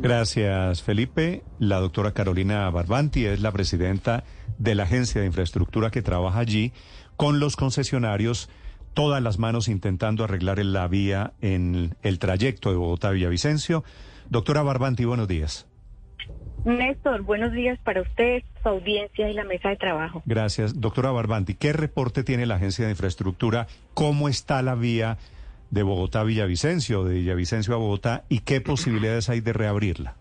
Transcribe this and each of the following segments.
Gracias, Felipe. La doctora Carolina Barbanti es la presidenta de la agencia de infraestructura que trabaja allí con los concesionarios, todas las manos intentando arreglar la vía en el trayecto de Bogotá-Villavicencio. Doctora Barbanti, buenos días. Néstor, buenos días para usted, su audiencia y la mesa de trabajo. Gracias. Doctora Barbanti, ¿qué reporte tiene la Agencia de Infraestructura? ¿Cómo está la vía de Bogotá a Villavicencio, de Villavicencio a Bogotá, y qué posibilidades hay de reabrirla?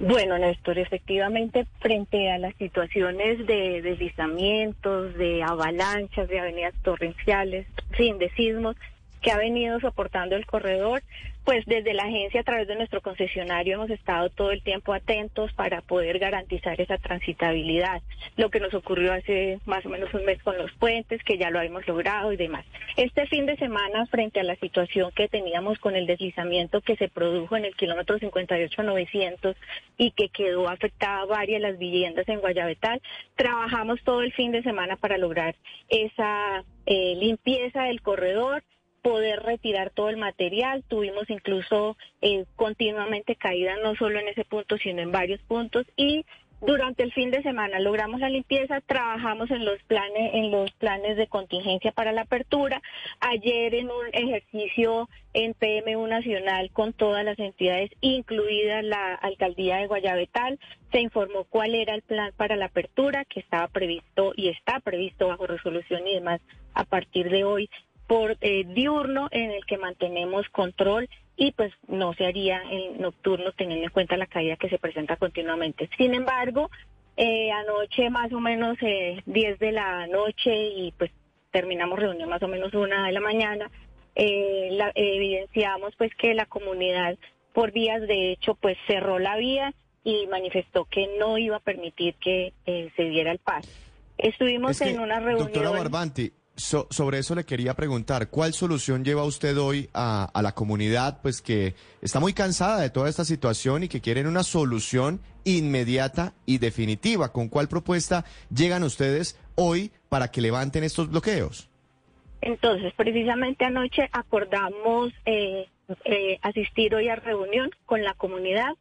Bueno, Néstor, efectivamente, frente a las situaciones de deslizamientos, de avalanchas, de avenidas torrenciales, sin de sismos, que ha venido soportando el corredor, pues desde la agencia a través de nuestro concesionario hemos estado todo el tiempo atentos para poder garantizar esa transitabilidad. Lo que nos ocurrió hace más o menos un mes con los puentes, que ya lo habíamos logrado y demás. Este fin de semana, frente a la situación que teníamos con el deslizamiento que se produjo en el kilómetro 58-900 y que quedó afectada varias las viviendas en Guayabetal, trabajamos todo el fin de semana para lograr esa eh, limpieza del corredor poder retirar todo el material. Tuvimos incluso eh, continuamente caída no solo en ese punto, sino en varios puntos y durante el fin de semana logramos la limpieza, trabajamos en los planes en los planes de contingencia para la apertura. Ayer en un ejercicio en PMU nacional con todas las entidades, incluida la alcaldía de Guayabetal, se informó cuál era el plan para la apertura que estaba previsto y está previsto bajo resolución y demás a partir de hoy por eh, diurno en el que mantenemos control y pues no se haría en nocturno teniendo en cuenta la caída que se presenta continuamente. Sin embargo, eh, anoche más o menos eh, 10 de la noche y pues terminamos reunión más o menos una de la mañana, eh, la, evidenciamos pues que la comunidad por vías de hecho pues cerró la vía y manifestó que no iba a permitir que se diera el paso. Estuvimos en una reunión. Doctora Barbanti, sobre eso le quería preguntar, ¿cuál solución lleva usted hoy a, la comunidad, pues que está muy cansada de toda esta situación y que quieren una solución inmediata y definitiva? ¿Con cuál propuesta llegan ustedes hoy para que levanten estos bloqueos? Entonces, precisamente anoche acordamos eh, eh, asistir hoy a reunión con la comunidad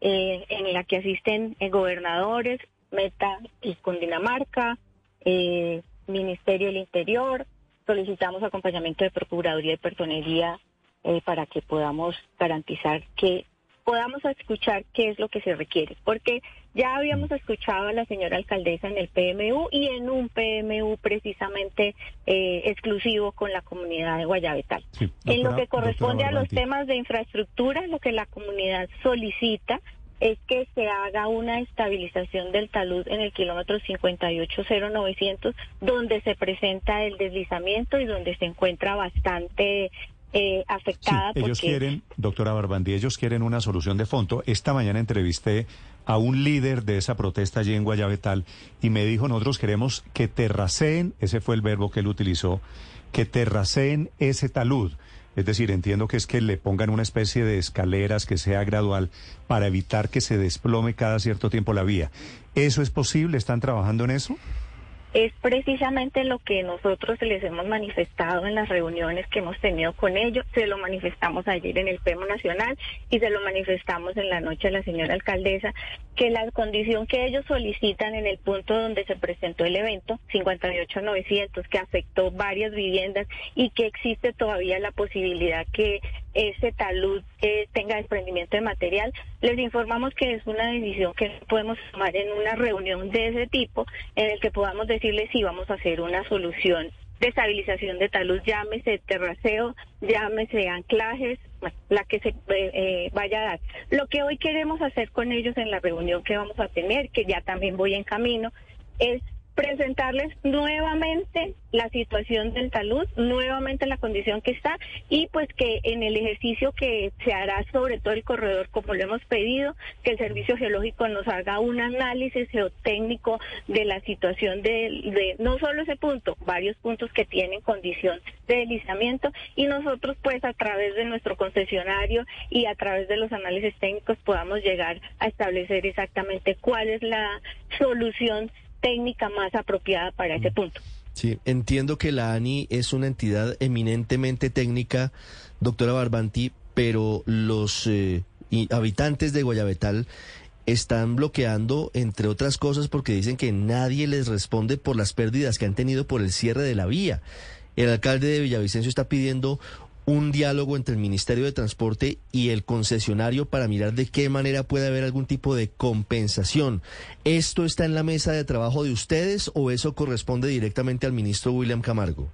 eh, en la que asisten gobernadores, Meta y Cundinamarca, eh, Ministerio del Interior, solicitamos acompañamiento de Procuraduría y Personería eh, para que podamos garantizar que podamos escuchar qué es lo que se requiere, porque ya habíamos escuchado a la señora alcaldesa en el PMU y en un PMU precisamente eh, exclusivo con la comunidad de Guayabetal. en lo que corresponde a los temas de infraestructura, lo que la comunidad solicita es que se haga una estabilización del talud en el kilómetro 580900, donde se presenta el deslizamiento y donde se encuentra bastante eh, afectada. ellos quieren, doctora Barbandí, ellos quieren una solución de fondo. Esta mañana entrevisté a un líder de esa protesta allí en Guayabetal y me dijo, nosotros queremos que terraceen, ese fue el verbo que él utilizó, que terraceen ese talud. Es decir, entiendo que es que le pongan una especie de escaleras que sea gradual para evitar que se desplome cada cierto tiempo la vía. ¿Eso es posible? ¿Están trabajando en eso? Es precisamente lo que nosotros les hemos manifestado en las reuniones que hemos tenido con ellos. Se lo manifestamos ayer en el PEMO Nacional y se lo manifestamos en la noche a la señora alcaldesa, que la condición que ellos solicitan en el punto donde se presentó el evento, 58900, que afectó varias viviendas y que existe todavía la posibilidad que ese talud eh, tenga desprendimiento de material. Les informamos que es una decisión que podemos tomar en una reunión de ese tipo, en el que podamos decirles si vamos a hacer una solución de estabilización de talud, llámese terraceo, llámese anclajes, la que se eh, eh, vaya a dar. Lo que hoy queremos hacer con ellos en la reunión que vamos a tener, que ya también voy en camino, es presentarles nuevamente la situación del talud, nuevamente la condición que está y pues que en el ejercicio que se hará sobre todo el corredor como lo hemos pedido, que el servicio geológico nos haga un análisis geotécnico de la situación de, no solo ese punto, varios puntos que tienen condición de deslizamiento y nosotros pues a través de nuestro concesionario y a través de los análisis técnicos podamos llegar a establecer exactamente cuál es la solución técnica más apropiada para ese punto. Sí, entiendo que la ANI es una entidad eminentemente técnica, doctora Barbanti, pero los, eh, habitantes de Guayabetal están bloqueando, entre otras cosas, porque dicen que nadie les responde por las pérdidas que han tenido por el cierre de la vía. El alcalde de Villavicencio está pidiendo un diálogo entre el Ministerio de Transporte y el concesionario para mirar de qué manera puede haber algún tipo de compensación. ¿Esto está en la mesa de trabajo de ustedes o eso corresponde directamente al ministro William Camargo?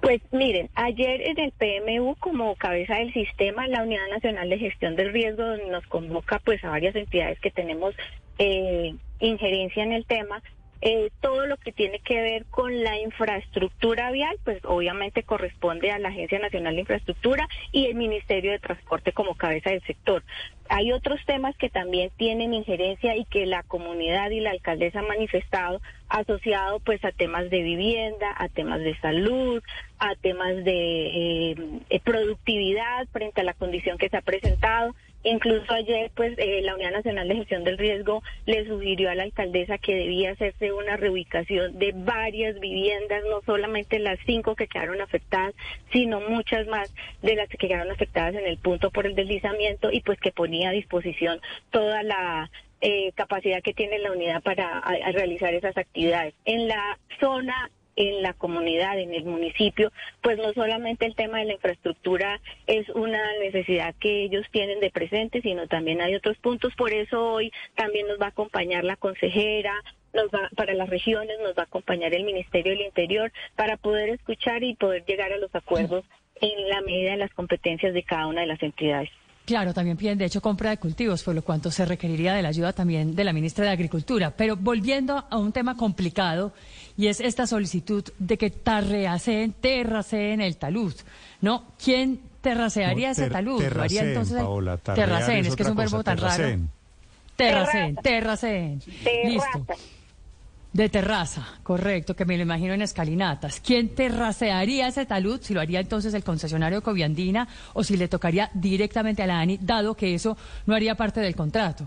Pues miren, ayer en el PMU como cabeza del sistema, la Unidad Nacional de Gestión del Riesgo nos convoca pues a varias entidades que tenemos eh, injerencia en el tema eh, todo lo que tiene que ver con la infraestructura vial, pues obviamente corresponde a la Agencia Nacional de Infraestructura y el Ministerio de Transporte como cabeza del sector. Hay otros temas que también tienen injerencia y que la comunidad y la alcaldesa han manifestado asociado pues a temas de vivienda, a temas de salud, a temas de eh, productividad frente a la condición que se ha presentado. Incluso ayer, pues, eh, la Unidad Nacional de Gestión del Riesgo le sugirió a la alcaldesa que debía hacerse una reubicación de varias viviendas, no solamente las cinco que quedaron afectadas, sino muchas más de las que quedaron afectadas en el punto por el deslizamiento y pues que ponía a disposición toda la eh, capacidad que tiene la unidad para realizar esas actividades. En la zona en la comunidad, en el municipio, pues no solamente el tema de la infraestructura es una necesidad que ellos tienen de presente, sino también hay otros puntos. Por eso hoy también nos va a acompañar la consejera, nos va, para las regiones nos va a acompañar el Ministerio del Interior para poder escuchar y poder llegar a los acuerdos en la medida de las competencias de cada una de las entidades. Claro, también piden, de hecho, compra de cultivos, por lo cuanto se requeriría de la ayuda también de la ministra de Agricultura. Pero volviendo a un tema complicado, y es esta solicitud de que tarreaceen, terraceen el talud, ¿no? ¿Quién terracearía ese talud? ¿Lo haría entonces? terraceen, es, que es un verbo tan raro. Terraceen, terraceen. Listo. De terraza, correcto, que me lo imagino en escalinatas. ¿Quién terracearía ese talud? Si lo haría entonces el concesionario Coviandina o si le tocaría directamente a la ANI, dado que eso no haría parte del contrato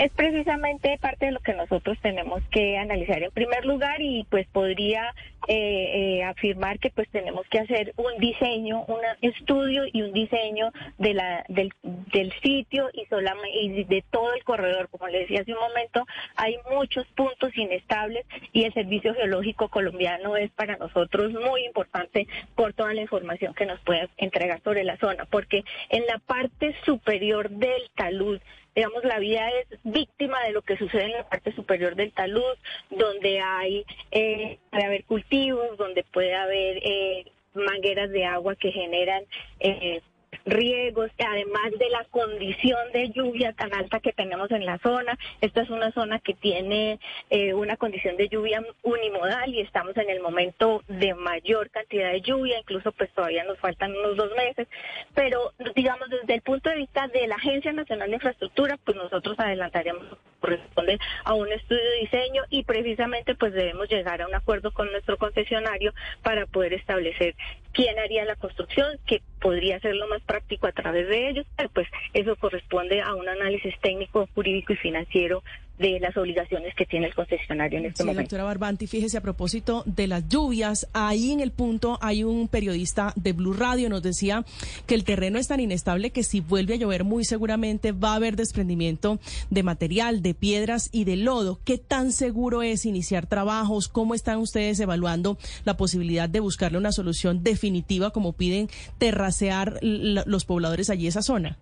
es precisamente parte de lo que nosotros tenemos que analizar en primer lugar y pues podría eh, eh, afirmar que pues tenemos que hacer un diseño, un estudio y un diseño de la, del, del sitio y, solamente, y de todo el corredor. Como le decía hace un momento, hay muchos puntos inestables y el Servicio Geológico Colombiano es para nosotros muy importante por toda la información que nos pueda entregar sobre la zona, porque en la parte superior del talud digamos, la vía es víctima de lo que sucede en la parte superior del talud, donde hay, eh, puede haber cultivos, donde puede haber eh, mangueras de agua que generan eh, riegos, además de la condición de lluvia tan alta que tenemos en la zona. Esta es una zona que tiene eh, una condición de lluvia unimodal y estamos en el momento de mayor cantidad de lluvia, incluso pues todavía nos faltan unos dos meses, pero digamos desde el punto de vista de la Agencia Nacional de Infraestructura, pues nosotros adelantaríamos corresponde a un estudio de diseño y precisamente pues debemos llegar a un acuerdo con nuestro concesionario para poder establecer quién haría la construcción, que podría ser lo más práctico a través de ellos, pero pues eso corresponde a un análisis técnico, jurídico y financiero de las obligaciones que tiene el concesionario en este sí, momento. Doctora Barbanti, fíjese a propósito de las lluvias, ahí en el punto hay un periodista de Blue Radio nos decía que el terreno es tan inestable que si vuelve a llover muy seguramente va a haber desprendimiento de material, de piedras y de lodo. ¿Qué tan seguro es iniciar trabajos? ¿Cómo están ustedes evaluando la posibilidad de buscarle una solución definitiva como piden terracear los pobladores allí esa zona?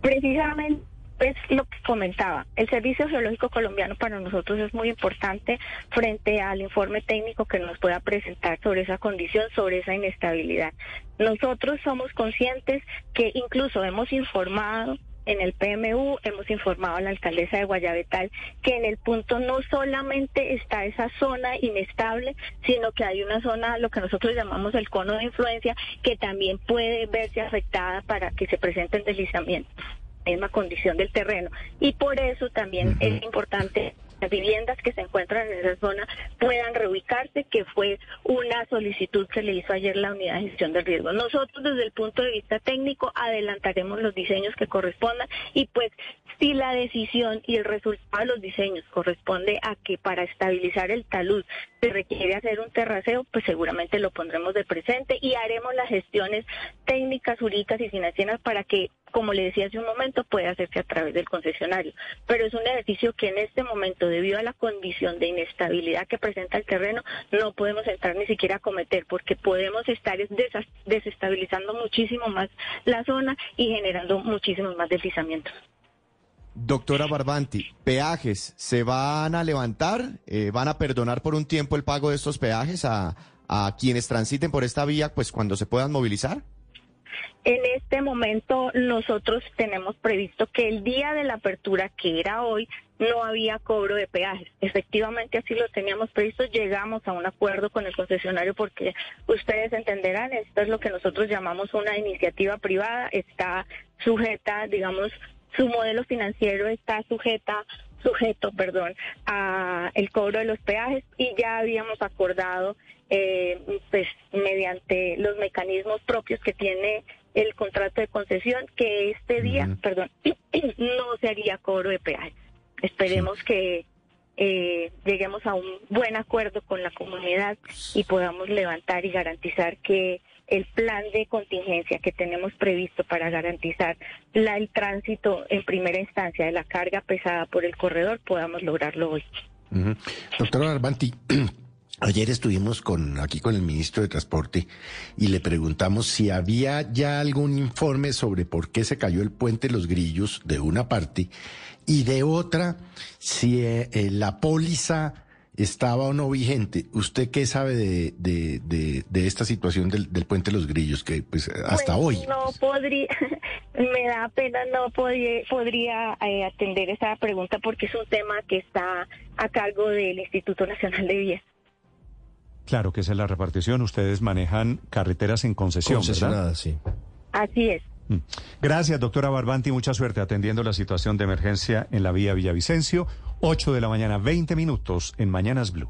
Precisamente es lo que comentaba. El Servicio Geológico Colombiano para nosotros es muy importante frente al informe técnico que nos pueda presentar sobre esa condición, sobre esa inestabilidad. Nosotros somos conscientes que incluso hemos informado en el PMU, hemos informado a la alcaldesa de Guayabetal que en el punto no solamente está esa zona inestable, sino que hay una zona, lo que nosotros llamamos el cono de influencia, que también puede verse afectada para que se presenten deslizamientos misma condición del terreno. Y por eso también es importante las viviendas que se encuentran en esa zona puedan reubicarse, que fue una solicitud que le hizo ayer la unidad de gestión del riesgo. Nosotros desde el punto de vista técnico adelantaremos los diseños que correspondan y pues si la decisión y el resultado de los diseños corresponde a que para estabilizar el talud se requiere hacer un terraceo, pues seguramente lo pondremos de presente y haremos las gestiones técnicas, jurídicas y financieras para que como le decía hace un momento, puede hacerse a través del concesionario. Pero es un ejercicio que en este momento, debido a la condición de inestabilidad que presenta el terreno, no podemos entrar ni siquiera a cometer, porque podemos estar desestabilizando muchísimo más la zona y generando muchísimos más deslizamientos. Doctora Barbanti, ¿peajes se van a levantar? Eh, ¿Van a perdonar por un tiempo el pago de estos peajes a, a quienes transiten por esta vía, pues cuando se puedan movilizar? En este momento nosotros tenemos previsto que el día de la apertura, que era hoy, no había cobro de peajes. Efectivamente así lo teníamos previsto, llegamos a un acuerdo con el concesionario porque ustedes entenderán, esto es lo que nosotros llamamos una iniciativa privada, está sujeta, digamos, su modelo financiero está sujeta sujeto, perdón, a el cobro de los peajes y ya habíamos acordado eh, pues mediante los mecanismos propios que tiene el contrato de concesión que este día, perdón, no se haría cobro de peaje. Esperemos que eh, lleguemos a un buen acuerdo con la comunidad y podamos levantar y garantizar que el plan de contingencia que tenemos previsto para garantizar la, el tránsito en primera instancia de la carga pesada por el corredor podamos lograrlo hoy. Doctora Arbanti, Ayer estuvimos con, aquí con el ministro de Transporte y le preguntamos si había ya algún informe sobre por qué se cayó el puente Los Grillos de una parte y de otra si eh, eh, la póliza estaba o no vigente. ¿Usted qué sabe de, de, de, esta situación del, del, puente Los Grillos que pues hasta hoy? No podría, me da pena, no podría, podría eh, atender esa pregunta porque es un tema que está a cargo del Instituto Nacional de Vías. Claro que esa es la repartición. Ustedes manejan carreteras en concesión, ¿verdad? sí. Así es. Mm. Gracias, doctora Barbanti. Mucha suerte atendiendo la situación de emergencia en la vía Villavicencio. 8 de la mañana, 20 minutos en Mañanas Blue.